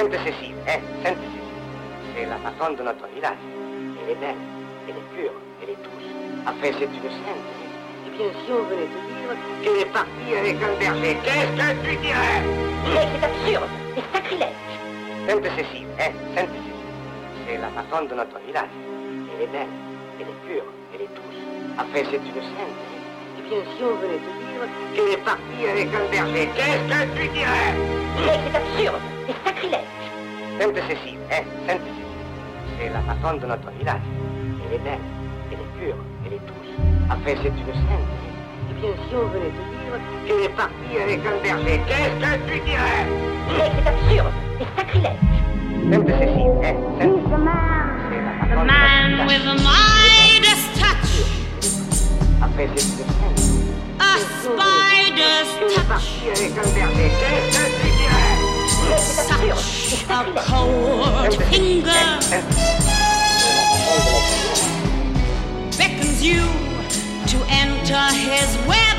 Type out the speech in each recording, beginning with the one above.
Sainte-Cécile, hein, Sainte-Cécile. C'est la patronne de notre village. Elle est belle, elle est pure, elle est douce. Enfin, c'est une sainte. Eh bien, si on venait te dire qu'elle est partie avec un berger, qu'est-ce que tu dirais Mais c'est absurde, c'est sacrilège. Sainte-Cécile, hein, Sainte-Cécile. C'est la patronne de notre village. Elle est belle, elle est pure, elle est douce. Enfin, c'est une sainte. Eh bien, si on venait te dire qu'elle est partie avec un berger, qu'est-ce que tu dirais? Mais c'est absurde, c'est sacrilège. Sainte-Cécile, hein, Sainte-Cécile. C'est la patronne de notre village. Elle est belle, elle est pure, elle est douce. Enfin, c'est une sainte. Eh bien, si on venait te dire qu'elle est partie avec un berger, qu'est-ce que tu dirais? Mais c'est absurde, c'est sacrilège. Sainte-Cécile, hein, Sainte-Cécile. C'est la patronne de Man with a Mais c'est absurde, c'est a cold finger beckons you to enter his web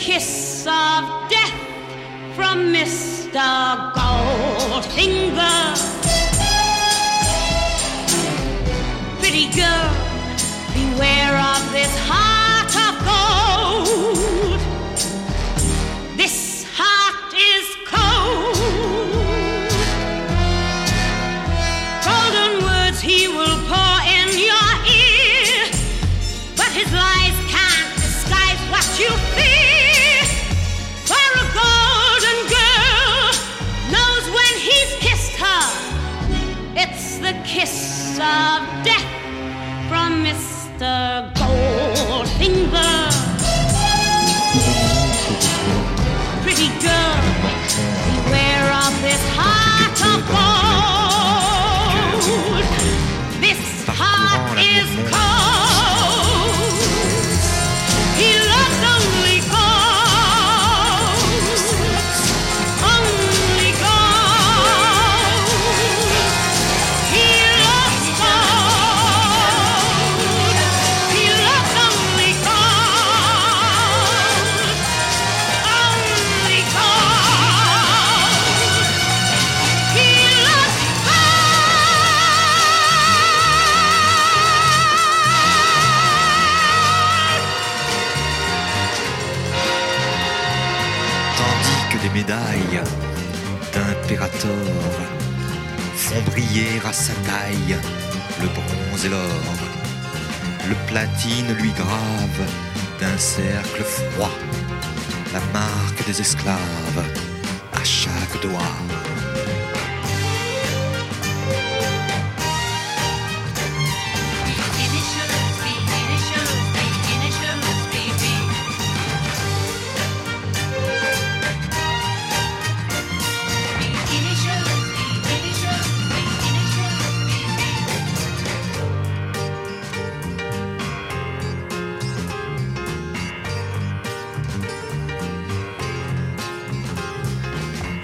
kiss of death from Mr. Goldfinger. Pretty girl, beware of this heart of gold. Of death from Mr. Goldfinger. Pretty girl, beware of this heart of gold. Le platine lui grave d'un cercle froid la marque des esclaves à chaque doigt.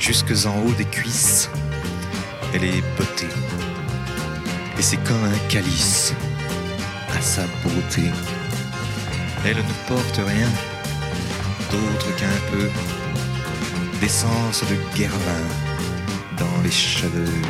Jusque en haut des cuisses, elle est bottée. Et c'est comme un calice à sa beauté. Elle ne porte rien d'autre qu'un peu d'essence de guervin dans les cheveux.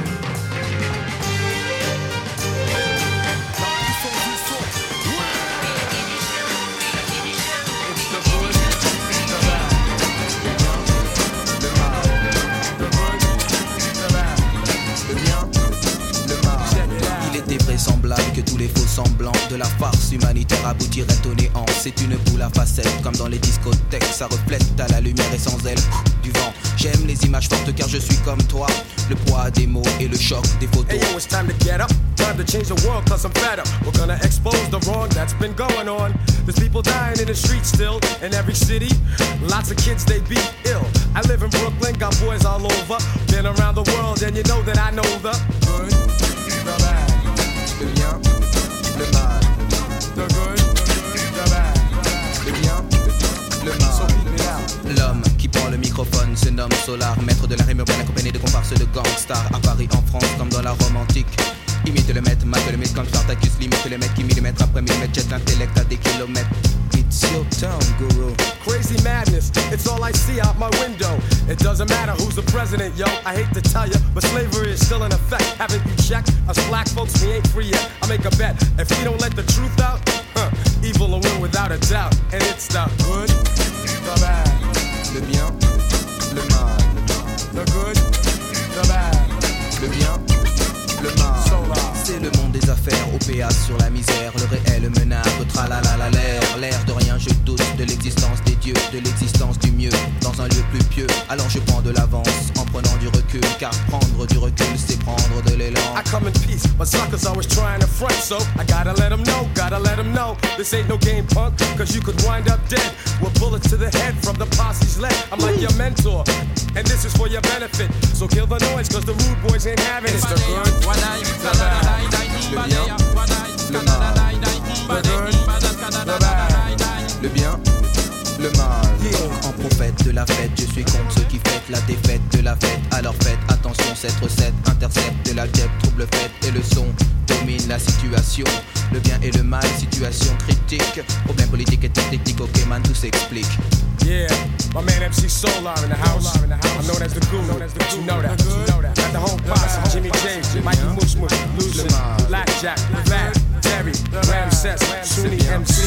Aboutiraient au néant. C'est une boule à facettes, comme dans les discothèques. Ça reflète à la lumière et sans elle du vent. J'aime les images fortes car je suis comme toi. Le poids des mots et le choc des photos. Hey yo, it's time to get up. Time to change the world cause I'm fed up. We're gonna expose the wrong that's been going on. There's people dying in the streets still in every city. Lots of kids they beat ill. I live in Brooklyn, got boys all over. Been around the world and you know that I know the good, the bad, Le bien, le mal. Solar, maître de la rime urbaine accompagné de comparses de gangstar à Paris, en France, comme dans la Rome antique. Imite le maître, mate le mythe comme Spartacus, limite le mec qui millimètre après millimètre jette l'intellect à des kilomètres. It's your town, guru. Crazy madness, it's all I see out my window. It doesn't matter who's the president, yo. I hate to tell you, but slavery is still in effect. Haven't you checked? Us black folks, we ain't free yet. I make a bet. If we don't let the truth out, huh, evil will win without a doubt. And it's the good, the bad, Le le good, the bad. Le bien, C'est le monde des affaires, OPA sur la misère, le réel menace, tralala l'air, l'air de rien, je doute de l'existence des dieux, de l'existence du mieux, dans un lieu plus pieux. Alors je prends de l'avance en prenant du recul, car prendre du recul, c'est prendre de l'élan. I come in peace, but suckers always trying to front, so I gotta let them know, gotta let them know. This ain't no game, punk, cause you could wind up dead with bullets to the head from the posse's leg. I'm like your mentor, and this is for your benefit. So kill the noise, cause the rude boys ain't having it. It's the good, the bad, Le bien, le mal. the good, the bad. Le bien, le mal. En prophète de la fête, je suis contre ceux qui fêtent la défaite de la fête. Alors faites attention, cette recette intercepte la guêpe, trouble fête et le son domine la situation. Le bien et le mal, situation critique. Problème politique et technique, ok man, tout s'explique. Yeah, my man MC Solar in the house. I'm known as the guru. You know that. You know that. Got the whole posse. Jimmy James, Mikey Mush Mush, Lucian, Blackjack, Fat, Terry, Ramses, Sunni MC,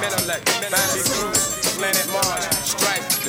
Menelec, Family Cruz, Planet Mars, Stripe,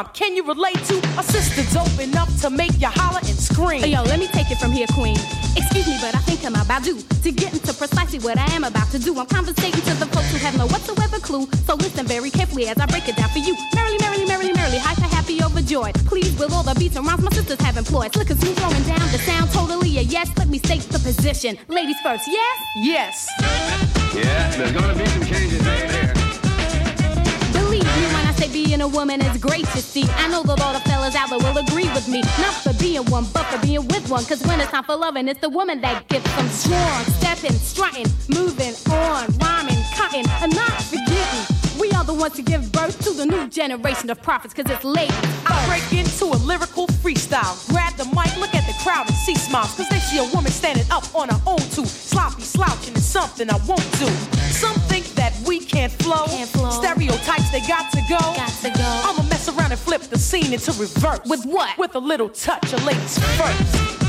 time rhyme. Can you relate to a sister dope enough to make you holler and scream? Yo, let me take it from here, Queen. Excuse me, but I think I'm about due to get into precisely what I am about to do. I'm conversating to the folks who have no whatsoever clue. So listen very carefully as I break it down for you. Merrily, merrily, merrily, merrily, hyper, happy, overjoyed. Please, with all the beats and rhymes my sisters have employed. Slick and smooth, throwing down the sound, totally a yes. Let me state the position. Ladies first, yes? Yes. Yeah, there's gonna be some changes there. there. Say being a woman is great to see. I know that all the fellas out there will agree with me. Not for being one, but for being with one. Cause when it's time for loving, it's the woman that gets them strong. Stepping, strutting, moving on, rhyming, cutting, and not forgetting. We are the ones to give birth to the new generation of prophets, cause it's late. I break into a lyrical freestyle. Grab the mic, look at the crowd and see smiles. Cause they see a woman standing up on her own too. Sloppy slouching is something I won't do. Some think that we can't flow. Stereotypes, they got to go. Got to go. I'ma mess around and flip the scene into reverse. With what? With a little touch of ladies first.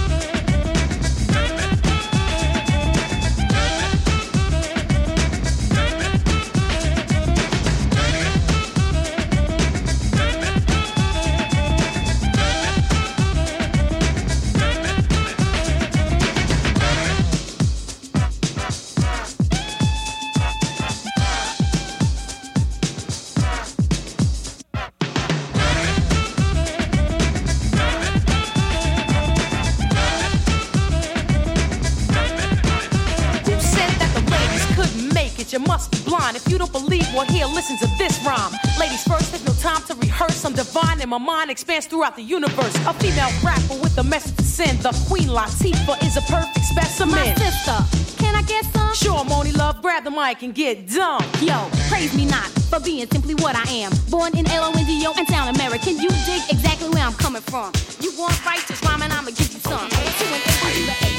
My mind expands throughout the universe. A female rapper with a message to send. The Queen Latifah is a perfect specimen. My sister, can I get some? Sure, Monie Love, grab the mic and get dumb. Yo, praise me not for being simply what I am. Born in L-O-N-D-O and sound American. You dig exactly where I'm coming from. You want righteous rhyming, I'ma give you some. Two and eight,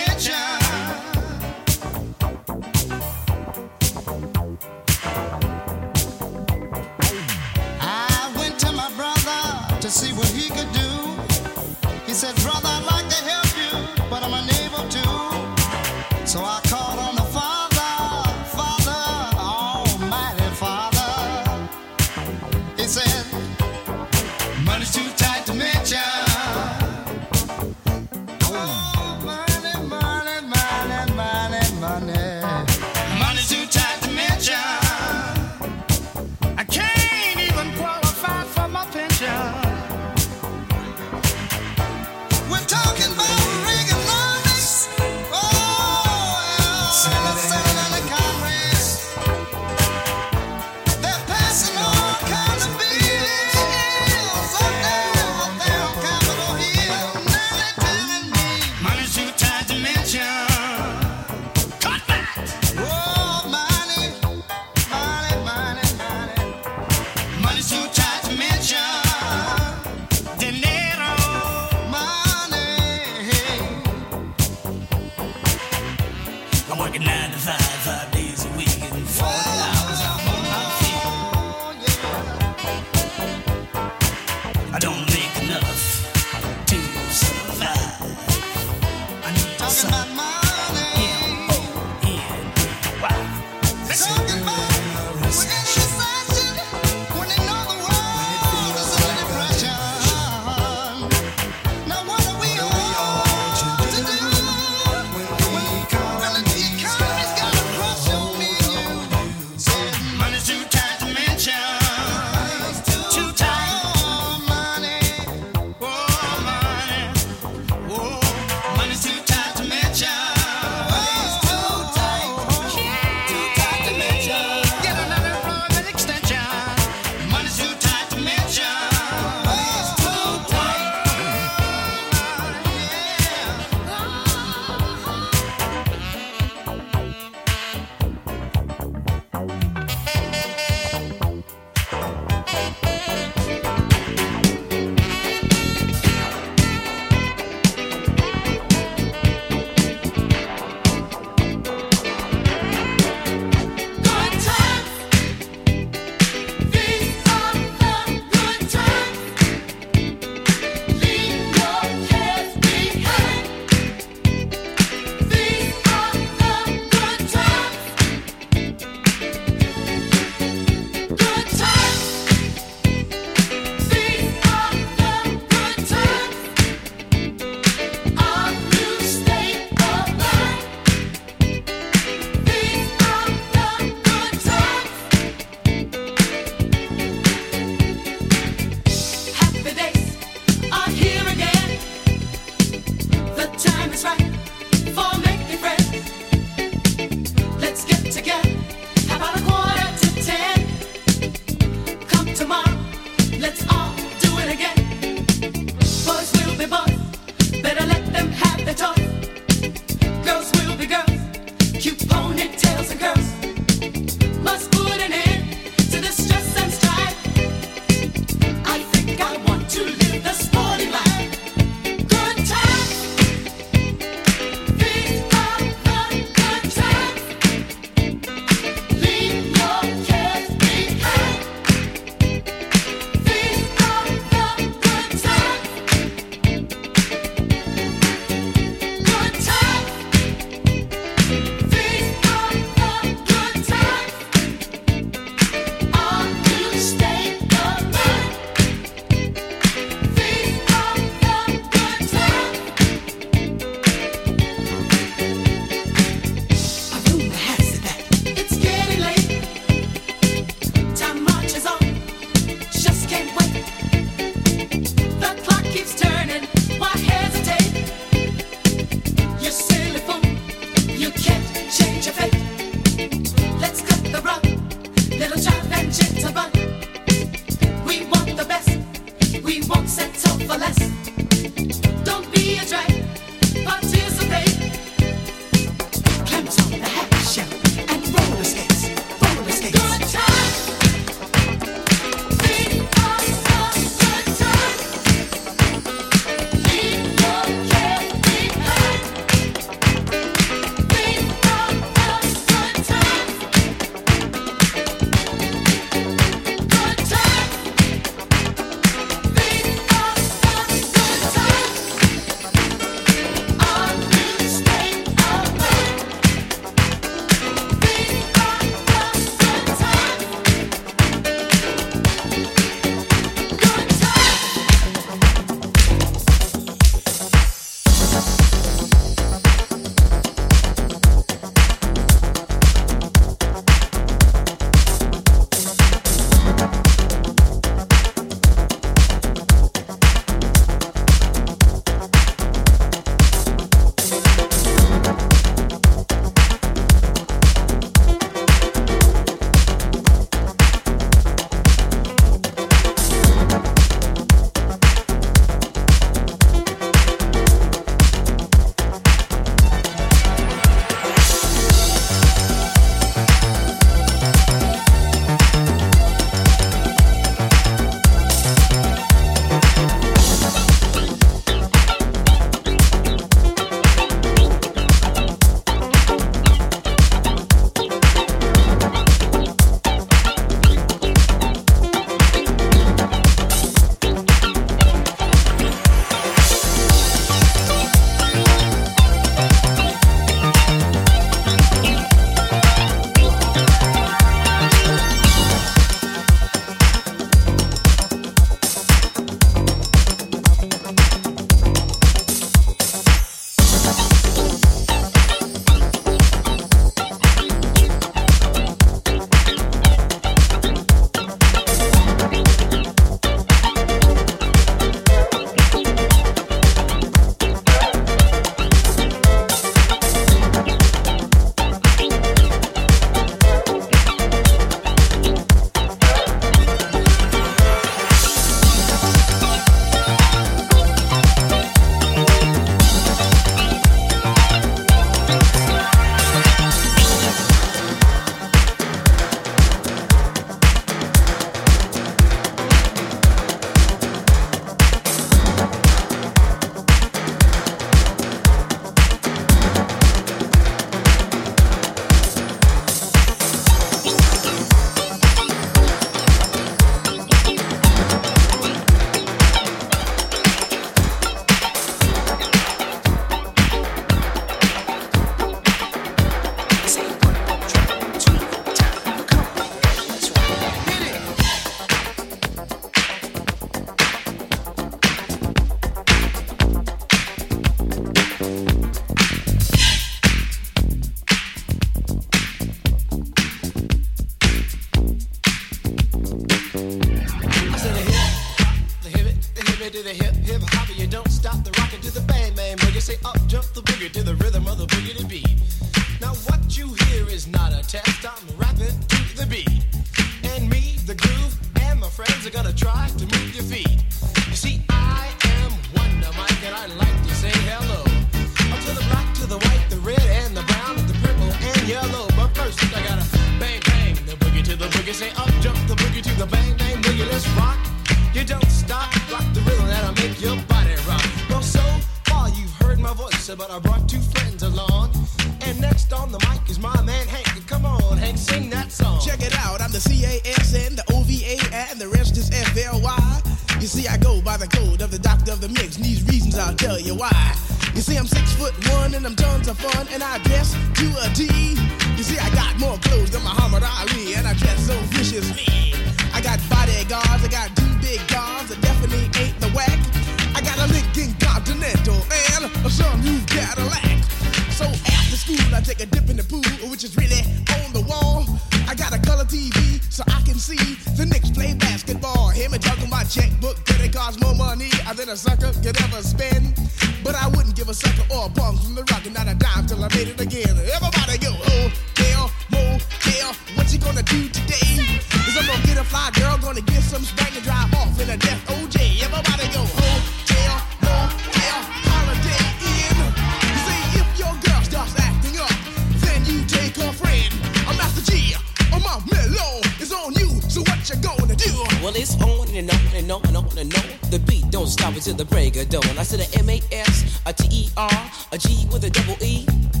on and. The beat don't stop until the break of dawn. I said a M A S, a T E R, a G with a double E.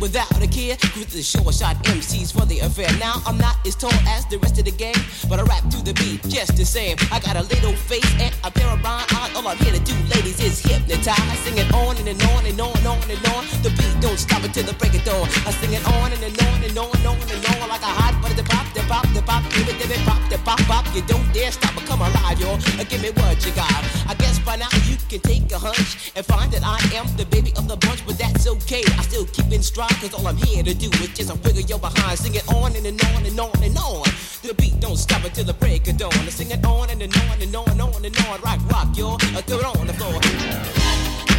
without a care. Cruise the short shot MCs for the affair. Now I'm not as tall as the rest of the gang, but I rap to the beat just the same. I got a little face and a pair of rhyme eyes. All I'm here to do, ladies, is hypnotize. I sing it on and, and on and on and on and on. The beat don't stop until the break of dawn. I sing it on and, and on and on and on and on like a hot butter. Pop, the pop, the pop, give it, give it, pop, the pop, pop. You don't dare stop or come alive, yo. Uh, Give me what you got. I guess by now you can take a hunch and find that I am the baby of the bunch, but that's okay. I still keep in stride, cause all I'm here to do is just a wiggle your behind. Sing it on and, and on and on and on. The beat don't stop until the break of dawn. I sing it on and, and on and on and on and on. Rock, rock, yo. Uh, throw it on the floor.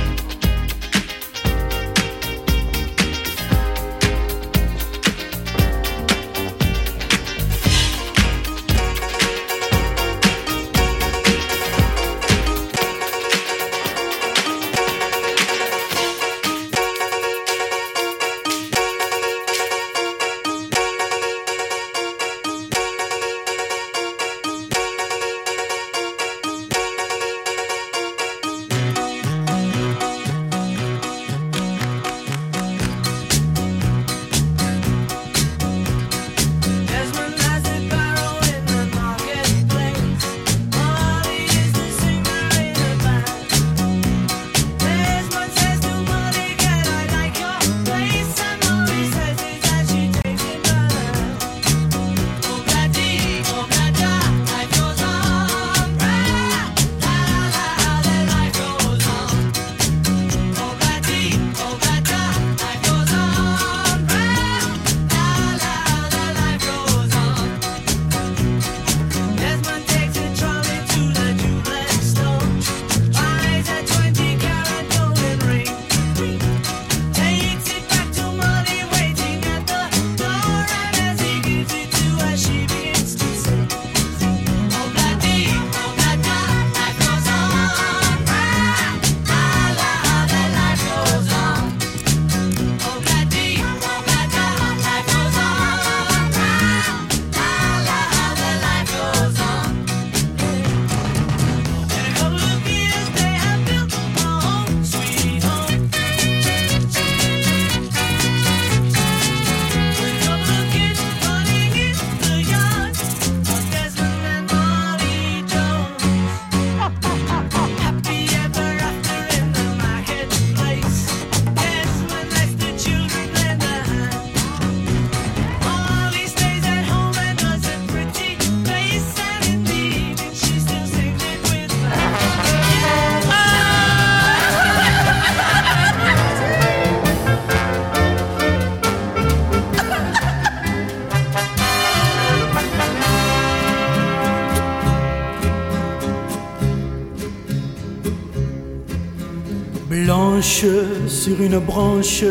Sur une branche,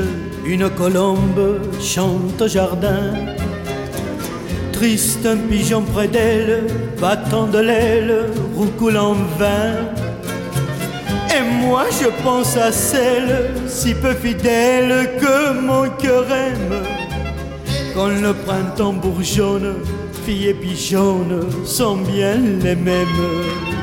une colombe chante au jardin. Triste un pigeon près d'elle, battant de l'aile, roucoule en vain. Et moi je pense à celle, si peu fidèle que mon cœur aime. Quand le printemps bourgeonne, fille et pigeonne sont bien les mêmes.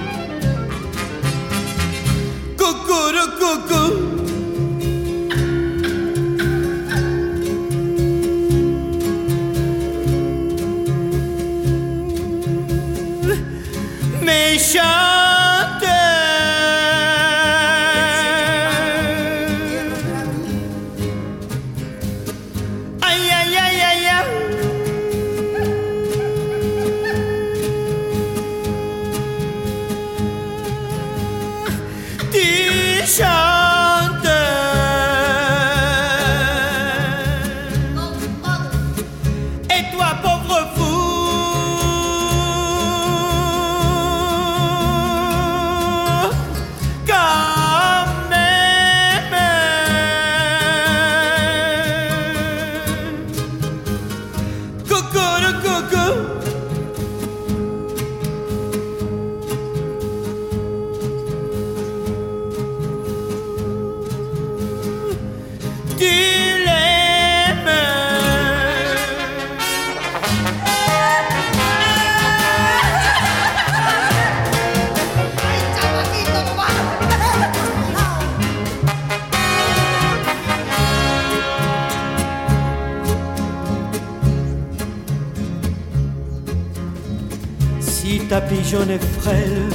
jaune et frêle,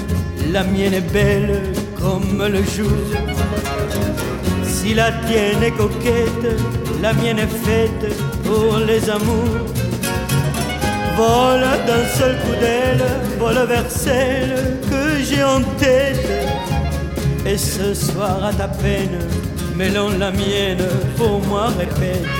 la mienne est belle comme le jour. Si la tienne est coquette, la mienne est faite pour les amours. Vole d'un seul coup d'aile, vole vers celle que j'ai en tête. Et ce soir à ta peine, mêlant la mienne, pour moi répète.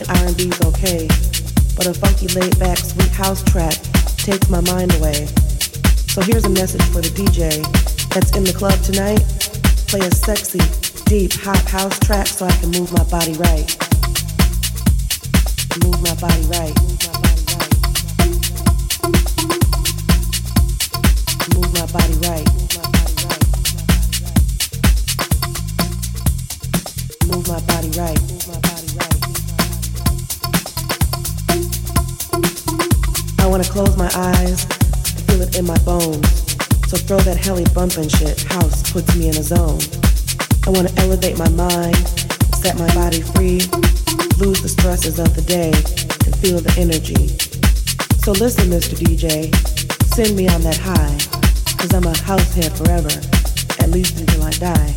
And R&B's okay, but a funky laid back sweet house track takes my mind away. So here's a message for the DJ that's in the club tonight. Play a sexy, deep, hot house track so I can move my body right. Move my body right. Move my body right. Move my body right. I close my eyes and feel it in my bones. So throw that heli bumpin' shit. House puts me in a zone. I wanna elevate my mind, set my body free, lose the stresses of the day, and feel the energy. So listen, Mr. DJ, send me on that high, cause I'm a house head forever, at least until I die.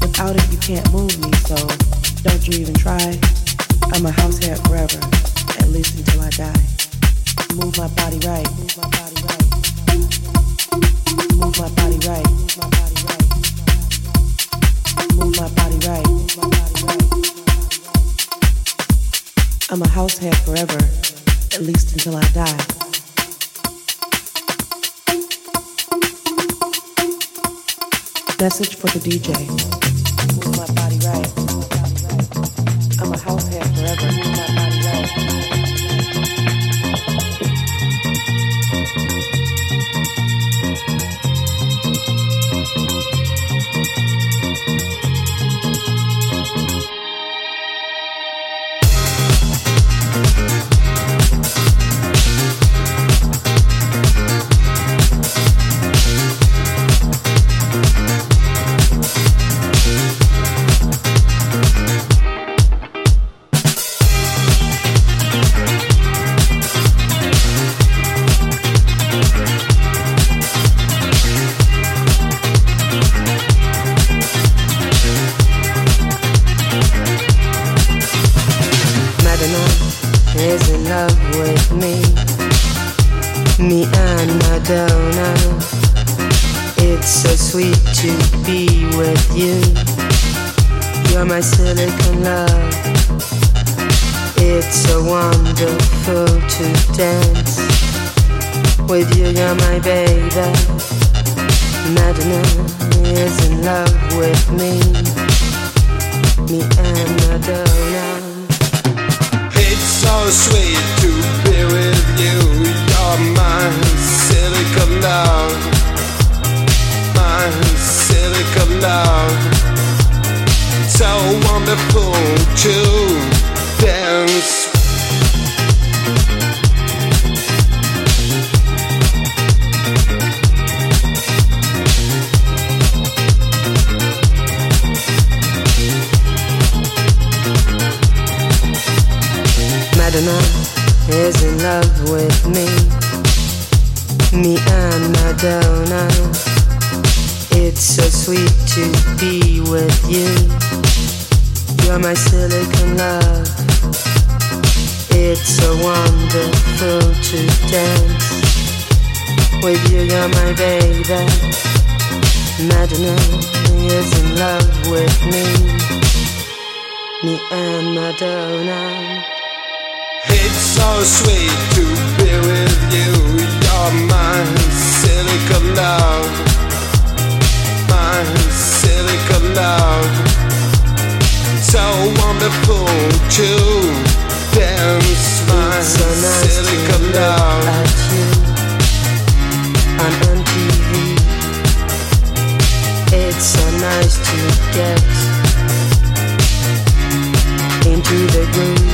Without it, you can't move me, so don't you even try. I'm a house head forever, at least until I die. Move my body right. Move my body right. Move my body right. Move my body right. I'm a house forever, at least until I die. Message for the DJ. Madonna. It's so sweet to be with you. You're my silicon love. My silicon love. So wonderful to dance. My It's so nice silicon love. at you on MTV. It's so nice to get the groove.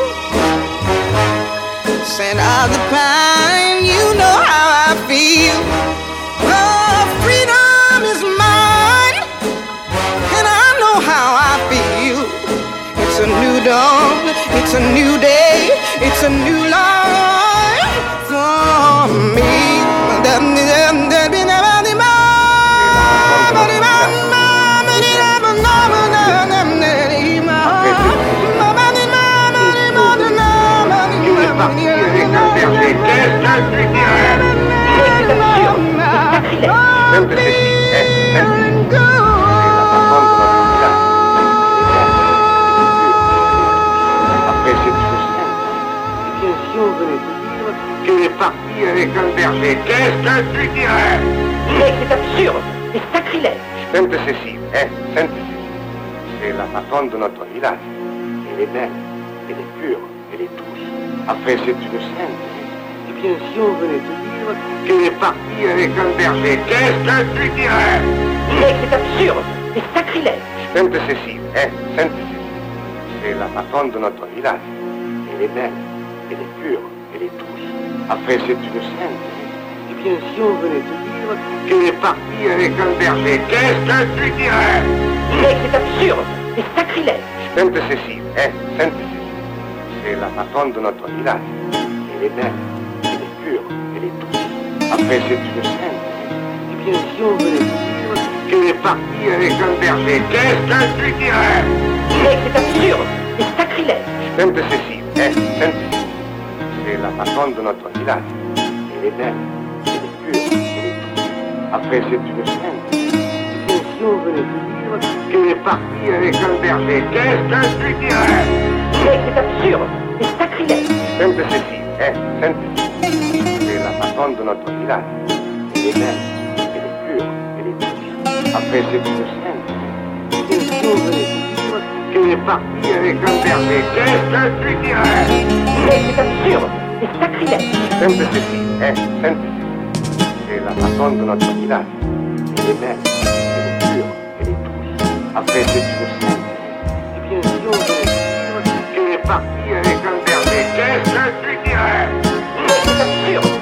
Scent of the pine, you know how I feel. Oh, freedom is mine, and I know how I feel. It's a new dawn, it's a new day, it's a new life Après cette chose simple, eh bien, si on venait te dire qu'il est parti avec un berger, qu'est-ce que tu dirais Mais c'est absurde, c'est sacrilège. Sainte Cécile, hein, Sainte Cécile. C'est la patronne de notre village. Elle est belle, elle est pure, elle est douce. Après, c'est une sainte. Bien, si on venait te dire qu'il est parti avec un berger, qu'est-ce que tu dirais? Mais c'est absurde, c'est sacrilège. Sainte Cécile, hein, Sainte Cécile. C'est la patronne de notre village. Elle est belle, elle est pure, elle est douce. Après, c'est une sainte. Eh bien, si on venait te dire qu'il est parti avec un berger, qu'est-ce que tu dirais? Mais c'est absurde, c'est sacrilège. Sainte Cécile, hein, Sainte Cécile. C'est la patronne de notre village. Elle est belle, pure, elle est douce. Après, c'est une sainte. Eh bien, si on venait te dire qu'il est parti avec un berger, qu'est-ce que tu dirais? Mais c'est absurde, c'est sacrilège. Sainte Cécile, hein, Sainte Cécile. C'est la patronne de notre village. Elle est belle, elle est pure, elle est douce. Après, c'est une sainte. Eh bien, si on venait te dire qu'il est parti avec un berger, qu'est-ce que tu dirais? Mais c'est absurde, c'est sacrilège. Sainte Cécile, hein, Sainte Cécile. Patronne de notre village. Elle est belle, elle est pure, elle est douce. Après, c'est une venait te dire qu'il est parti avec un berger, qu'est-ce que tu dirais? Mais c'est absurde, c'est sacrilège. Sainte Cécile, hein, Sainte Cécile. C'est la patronne de notre village. Elle est belle, elle est pure, elle est douce. Après, c'est une sainte. Eh bien, si on qu'il est parti avec un berger, qu'est-ce que tu dirais? Mais c'est absurde,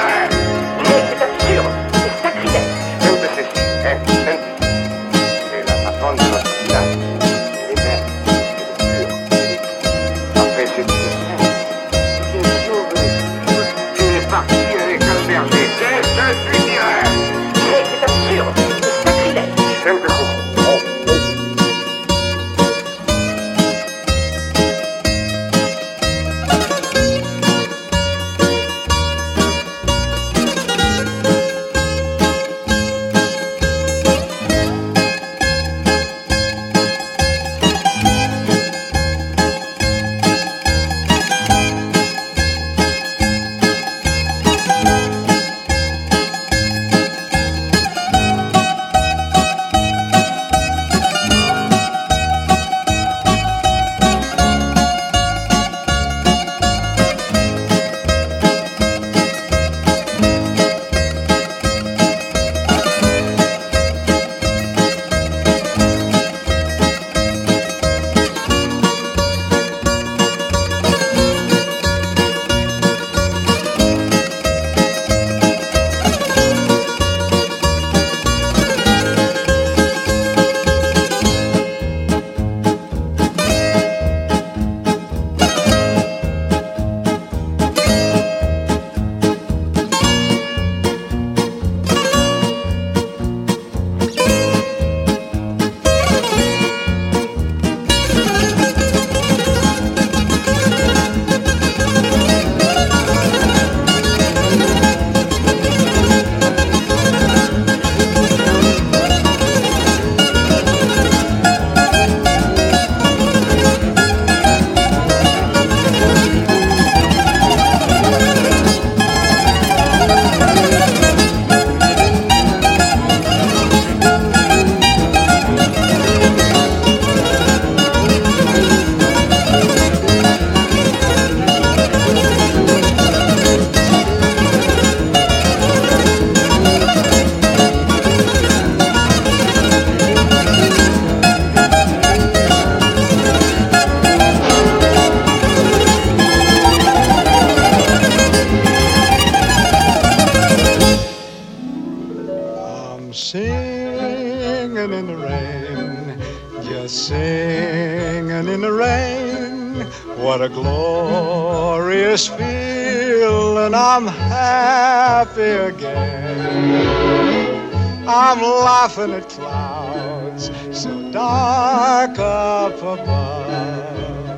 at clouds so dark up above.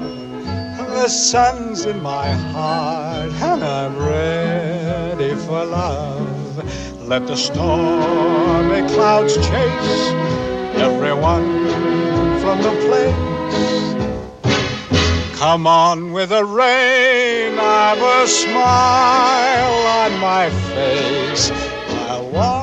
The sun's in my heart and I'm ready for love. Let the stormy clouds chase everyone from the place. Come on with the rain, I've a smile on my face. I'll walk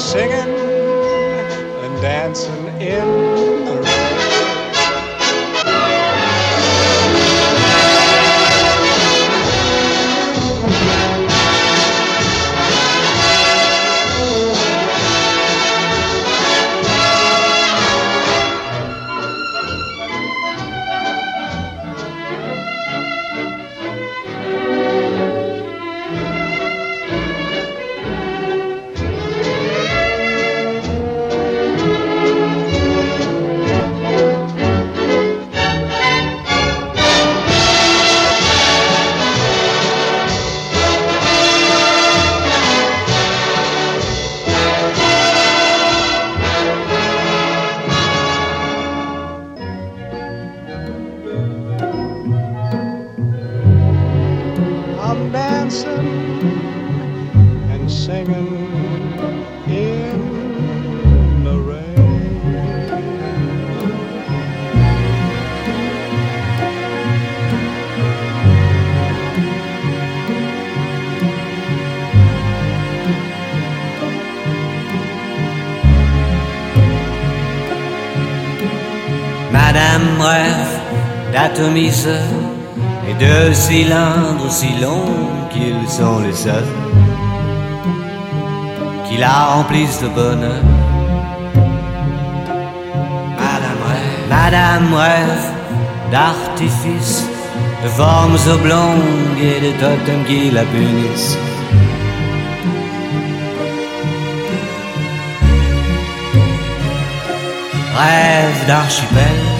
Singing and dancing in Rêve d'atomiseur et de cylindres aussi longs qu'ils sont les seuls qui la remplissent de bonheur. Madame rêve, Madame rêve d'artifices, de formes oblongues et de totems qui la punissent. Rêve d'archipel,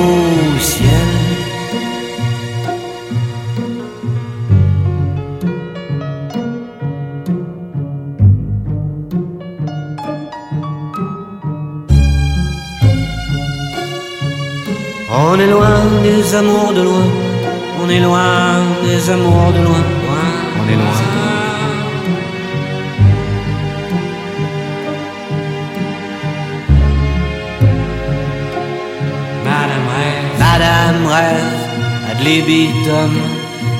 amours de loin, on est loin des amours de loin, loin, on est loin. Madame rêve, Madame rêve, ad libitum,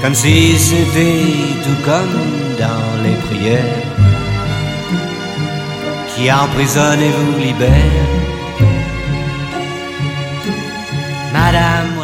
comme si c'était tout comme dans les prières, qui emprisonne et vous libère? Madame